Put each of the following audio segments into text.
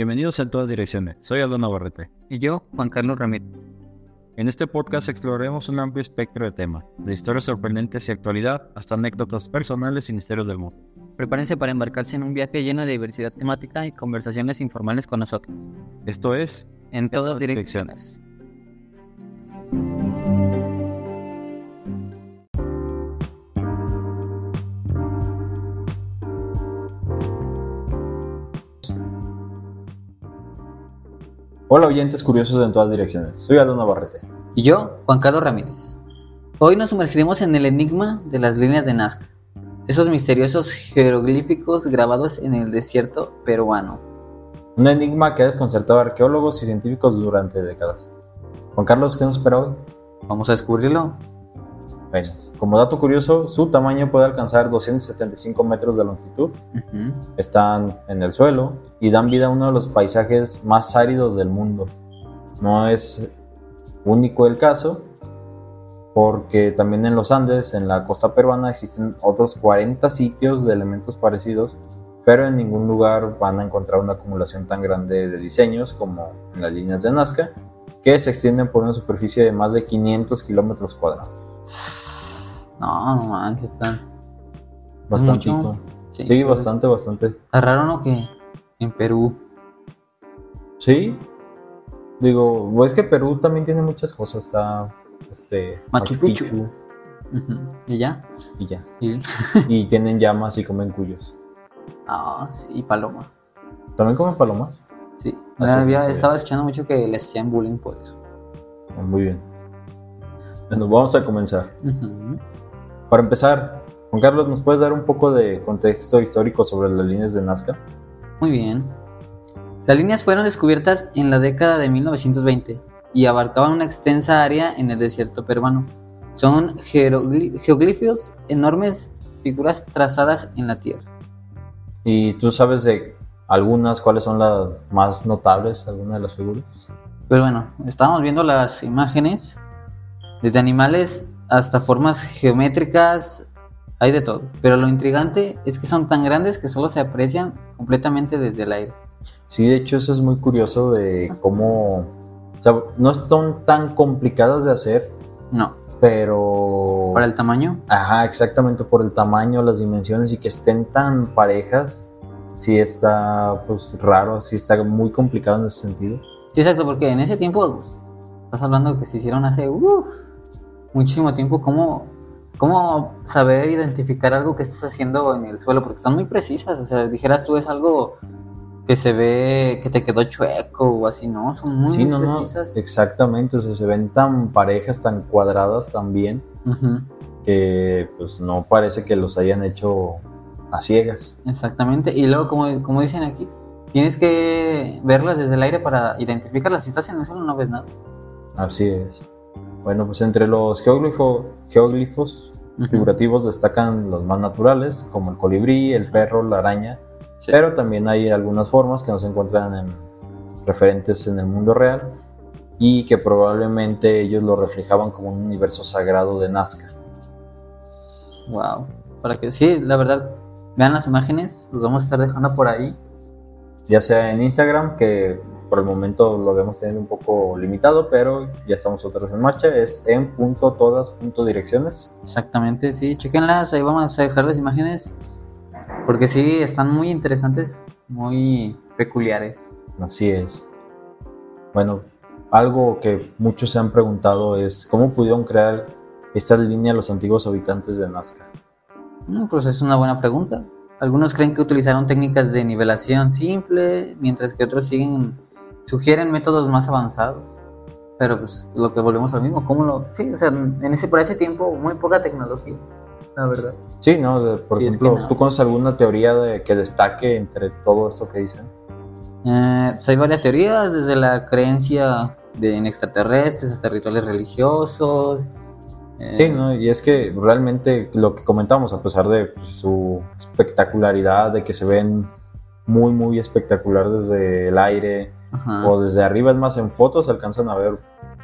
Bienvenidos a todas direcciones. Soy Aldo Navarrete. Y yo, Juan Carlos Ramírez. En este podcast exploraremos un amplio espectro de temas, de historias sorprendentes y actualidad hasta anécdotas personales y misterios del mundo. Prepárense para embarcarse en un viaje lleno de diversidad temática y conversaciones informales con nosotros. Esto es En todas direcciones. Hola oyentes curiosos en todas direcciones. Soy Aldo Navarrete. Y yo, Juan Carlos Ramírez. Hoy nos sumergiremos en el enigma de las líneas de Nazca, esos misteriosos jeroglíficos grabados en el desierto peruano. Un enigma que ha desconcertado a arqueólogos y científicos durante décadas. Juan Carlos, ¿qué nos espera hoy? Vamos a descubrirlo. Como dato curioso, su tamaño puede alcanzar 275 metros de longitud. Están en el suelo y dan vida a uno de los paisajes más áridos del mundo. No es único el caso, porque también en los Andes, en la costa peruana, existen otros 40 sitios de elementos parecidos, pero en ningún lugar van a encontrar una acumulación tan grande de diseños como en las líneas de Nazca, que se extienden por una superficie de más de 500 kilómetros cuadrados. No, no manches, está, Bastantito. mucho. Sí, bastante, bastante. Está raro, ¿no? Que en Perú. Sí. Digo, es que Perú también tiene muchas cosas. Está este Machu Picchu. ¿Y ya? y ya. Y... Y tienen llamas y comen cuyos. Ah, sí, y paloma. ¿También comen palomas? Sí. Había- estaba escuchando mucho que les hacían bullying por eso. Muy bien. Bueno, vamos a comenzar. Para empezar, Juan Carlos, ¿nos puedes dar un poco de contexto histórico sobre las líneas de Nazca? Muy bien. Las líneas fueron descubiertas en la década de 1920 y abarcaban una extensa área en el desierto peruano. Son geoglifos, enormes figuras trazadas en la tierra. ¿Y tú sabes de algunas, cuáles son las más notables, algunas de las figuras? Pues bueno, estábamos viendo las imágenes, desde animales hasta formas geométricas, hay de todo. Pero lo intrigante es que son tan grandes que solo se aprecian completamente desde el aire. Sí, de hecho eso es muy curioso de cómo... O sea, no son tan complicadas de hacer, No, pero... para el tamaño, Ajá, exactamente por el tamaño, las dimensiones y que estén tan parejas, sí está pues raro, sí está muy complicado en ese sentido. Sí, exacto, porque en ese tiempo, pues, estás hablando que se hicieron hace uf, muchísimo tiempo, ¿cómo, ¿cómo saber identificar algo que estás haciendo en el suelo? Porque son muy precisas, o sea, dijeras tú es algo que se ve, que te quedó chueco o así, ¿no? Son muy, sí, no, no, precisas. exactamente, o sea, se ven tan parejas, tan cuadradas también, Ujú, que pues no parece que los hayan hecho a ciegas. exactamente, y luego, como, como dicen aquí, tienes que verlas desde el aire para identificarlas. Si estás en el suelo no ves nada. Así es. Bueno, pues entre los geóglifos Ujú, figurativos destacan los más naturales, como el colibrí, el perro, la araña, sí. Pero también hay algunas formas que no se encuentran en, referentes en el mundo real y que probablemente ellos lo reflejaban como un universo sagrado de Nazca. Wow. Para que sí, la verdad, vean las imágenes, los vamos a estar dejando por ahí. Ya sea en Instagram, que por el momento lo debemos tener un poco limitado, pero ya estamos otra vez en marcha, es en punto todas punto direcciones. Exactamente, sí, chequenlas, ahí vamos a dejar las imágenes. Porque sí, están muy interesantes, muy peculiares. Así es. Bueno, algo que muchos se han preguntado es cómo pudieron crear esta línea los antiguos habitantes de Nazca. Mm, Pues es una buena pregunta. Algunos creen que utilizaron técnicas de nivelación simple, mientras que otros siguen, sugieren métodos más avanzados. Pero pues lo que volvemos al mismo, ¿cómo lo...? Sí, o sea, en ese, por ese tiempo muy poca tecnología, la verdad. Sí, ¿no? O sea, por Sí, es ejemplo, que no. ¿tú conoces alguna teoría de, que destaque entre todo esto que dicen? Eh, pues hay varias teorías, desde la creencia de en extraterrestres hasta rituales religiosos. eh, Sí, ¿no? Y es que realmente lo que comentamos, a pesar de pues, su espectacularidad, de que se ven muy, muy espectacular desde el aire ajá, o desde arriba, es más, en fotos alcanzan a ver,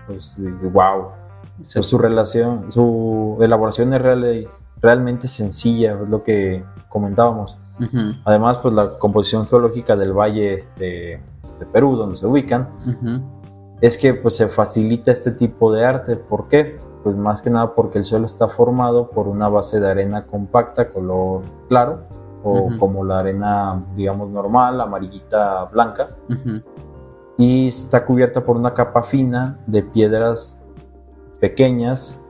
pues, wow. sí, Pues, su relación, su elaboración es real- realmente sencilla, es lo que comentábamos. ujú, Además, pues la composición geológica del valle de, de Perú, donde se ubican, Ujú. es que pues se facilita este tipo de arte. ¿Por qué? Pues más que nada porque el suelo está formado por una base de arena compacta, color claro, o Ujú. como la arena, digamos, normal, amarillita blanca. Y está cubierta por una capa fina de piedras pequeñas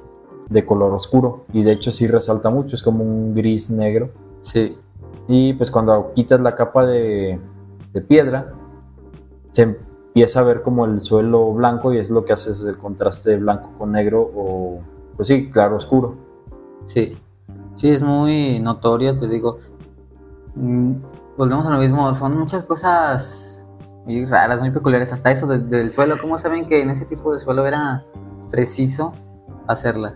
de color oscuro. Y de hecho sí resalta mucho, es como un gris negro. Sí. Y pues cuando quitas la capa de, de piedra, se empieza a ver como el suelo blanco y es lo que hace es el contraste de blanco con negro o, pues sí, claro, oscuro. Sí, sí, es muy notorio, te digo. Mm, Volvemos a lo mismo, son muchas cosas muy raras, muy peculiares, hasta eso de- del suelo. ¿Cómo saben que en ese tipo de suelo era preciso hacerlas?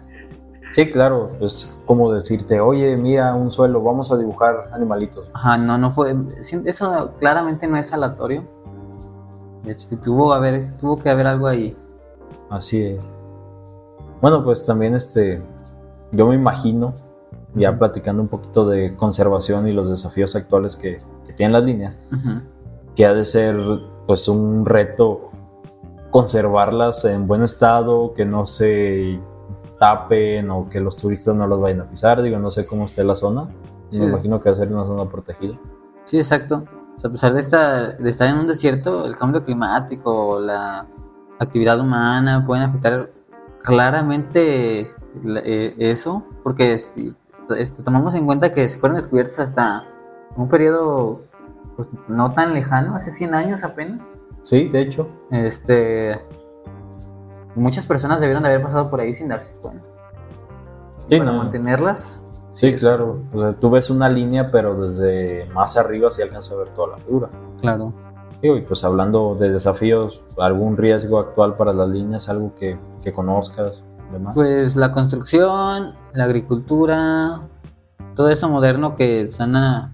Sí, claro, es como decirte, oye, mira un suelo, vamos a dibujar animalitos. Ajá, no, no fue. Eso claramente no es aleatorio. Tuvo, haber, tuvo que haber algo ahí. Así es. Bueno, pues también este, yo me imagino, ya platicando un poquito de conservación y los desafíos actuales que, que tienen las líneas, Ujú. Que ha de ser pues un reto conservarlas en buen estado, que no se tapen o que los turistas no las vayan a pisar, digo, no sé cómo esté la zona, Sí. me imagino que va a ser una zona protegida. Sí, exacto. O sea, a pesar de, esta, de estar en un desierto, el cambio climático, la actividad humana pueden afectar claramente la- eh, eso, porque si tomamos en cuenta que fueron descubiertos hasta un periodo pues, no tan lejano, hace 100 años apenas. Sí, de hecho, Este, muchas personas debieron de haber pasado por ahí sin darse cuenta. Sí, para no. mantenerlas. sí, es- claro, o sea, tú ves una línea, pero desde más arriba sí alcanza a ver toda la figura. Claro. Digo, y pues hablando de desafíos, algún riesgo actual para las líneas, algo que, que conozcas, demás. Pues la construcción, la agricultura, todo eso moderno que se ah,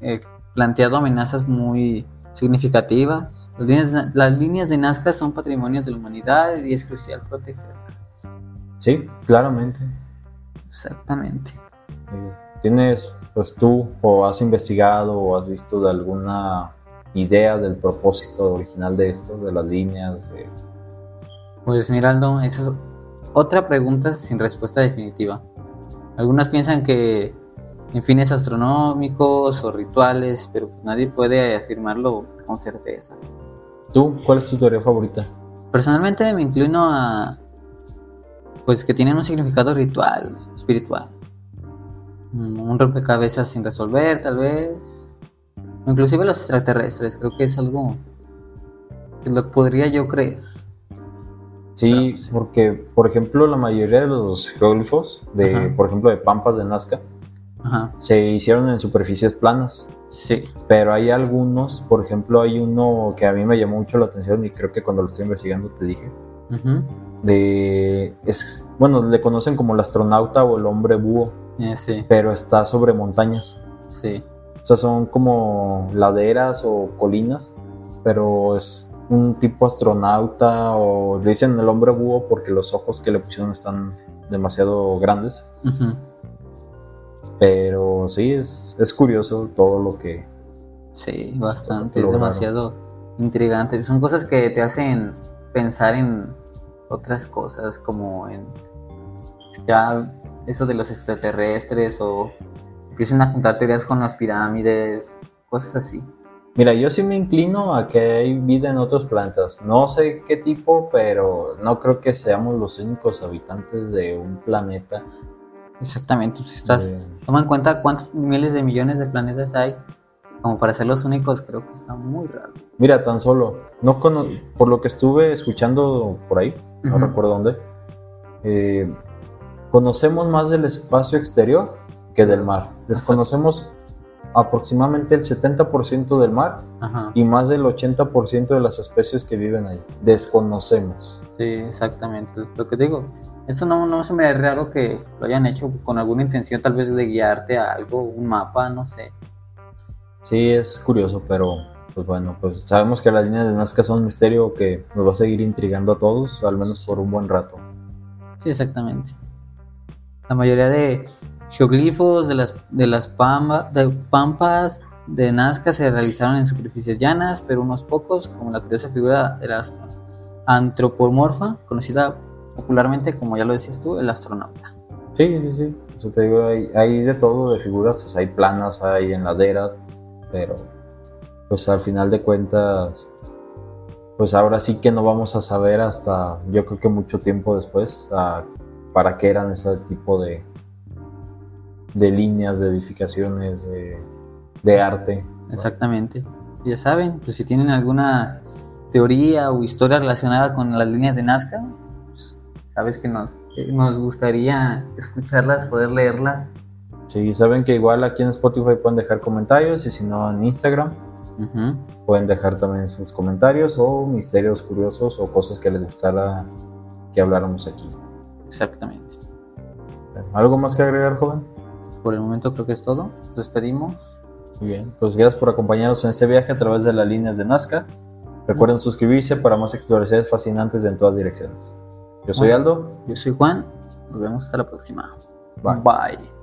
eh, planteado amenazas muy significativas. Las líneas, las líneas de Nazca son patrimonios de la humanidad y es crucial protegerlas. Sí, claramente. Exactamente. Eh, ¿Tienes, pues tú, o has investigado o has visto de alguna idea del propósito original de esto, de las líneas? de- Pues Miraldo, esa es otra pregunta sin respuesta definitiva. Algunas piensan que en fines astronómicos o rituales, pero nadie puede afirmarlo con certeza. ¿Tú, cuál es tu teoría favorita? Personalmente me inclino a pues que tienen un significado ritual, espiritual. Mm, Un rompecabezas sin resolver, tal vez. Inclusive los extraterrestres, creo que es algo que lo podría yo creer. Sí, sí. porque, por ejemplo, la mayoría de los geóglifos, de, Ajá. por ejemplo, de Pampas de Nazca, Ajá, se hicieron en superficies planas. sí. Pero hay algunos, por ejemplo, hay uno que a mí me llamó mucho la atención y creo que cuando lo estoy investigando te dije, Ujú. de, es, bueno, le conocen como el astronauta o el hombre búho, Eh, sí, pero está sobre montañas. sí. O sea, son como laderas o colinas, pero es un tipo astronauta o le dicen el hombre búho porque los ojos que le pusieron están demasiado grandes. Ujú. Pero sí, es, es curioso todo lo que... Sí, bastante, es demasiado intrigante. Son cosas que te hacen pensar en otras cosas, como en ya eso de los extraterrestres o empiezan a juntar teorías con las pirámides, cosas así. Mira, yo sí me inclino a que hay vida en otros planetas. No sé qué tipo, pero no creo que seamos los únicos habitantes de un planeta. Exactamente, si estás, de- toma en cuenta cuántos miles de millones de planetas hay, como para ser los únicos, creo que está muy raro. Mira, tan solo, no cono- por lo que estuve escuchando por ahí, no recuerdo dónde, eh, conocemos más del espacio exterior que del mar. Desconocemos aproximadamente el 70% del mar Ajá, y más del 80% de las especies que viven ahí. Desconocemos. sí, exactamente, es lo que digo. Esto no, no se me hace raro que lo hayan hecho con alguna intención, tal vez de guiarte a algo, un mapa, no sé. Sí, es curioso, pero pues bueno, pues sabemos que las líneas de Nazca son un misterio que nos va a seguir intrigando a todos, al menos por un buen rato. Sí, exactamente. La mayoría de geoglifos de las, de las pamba- de pampas de Nazca se realizaron en superficies llanas, pero unos pocos, como la curiosa figura de la antropomorfa, conocida popularmente como ya lo decías tú, el astronauta. Sí, sí, sí. O sea, te digo, hay, hay de todo de figuras, o sea, hay planas, hay enladeras, pero pues al final de cuentas, pues ahora sí que no vamos a saber hasta yo creo que mucho tiempo después a, para qué eran ese tipo de, de líneas, de edificaciones, de, de arte. Exactamente. Ya saben, pues si tienen alguna teoría o historia relacionada con las líneas de Nazca, sabes que nos, que nos gustaría escucharlas, poder leerlas. Sí, saben que igual aquí en Spotify pueden dejar comentarios y si no en Instagram pueden dejar también sus comentarios o misterios curiosos o cosas que les gustara que habláramos aquí. Exactamente. ¿Algo más que agregar, joven? Por el momento creo que es todo. Nos despedimos. Muy bien, pues gracias por acompañarnos en este viaje a través de las líneas de Nazca. Recuerden suscribirse para más exploraciones fascinantes en todas direcciones. Yo soy. Aldo. Yo soy Juan. Nos vemos hasta la próxima. Bye. Bye.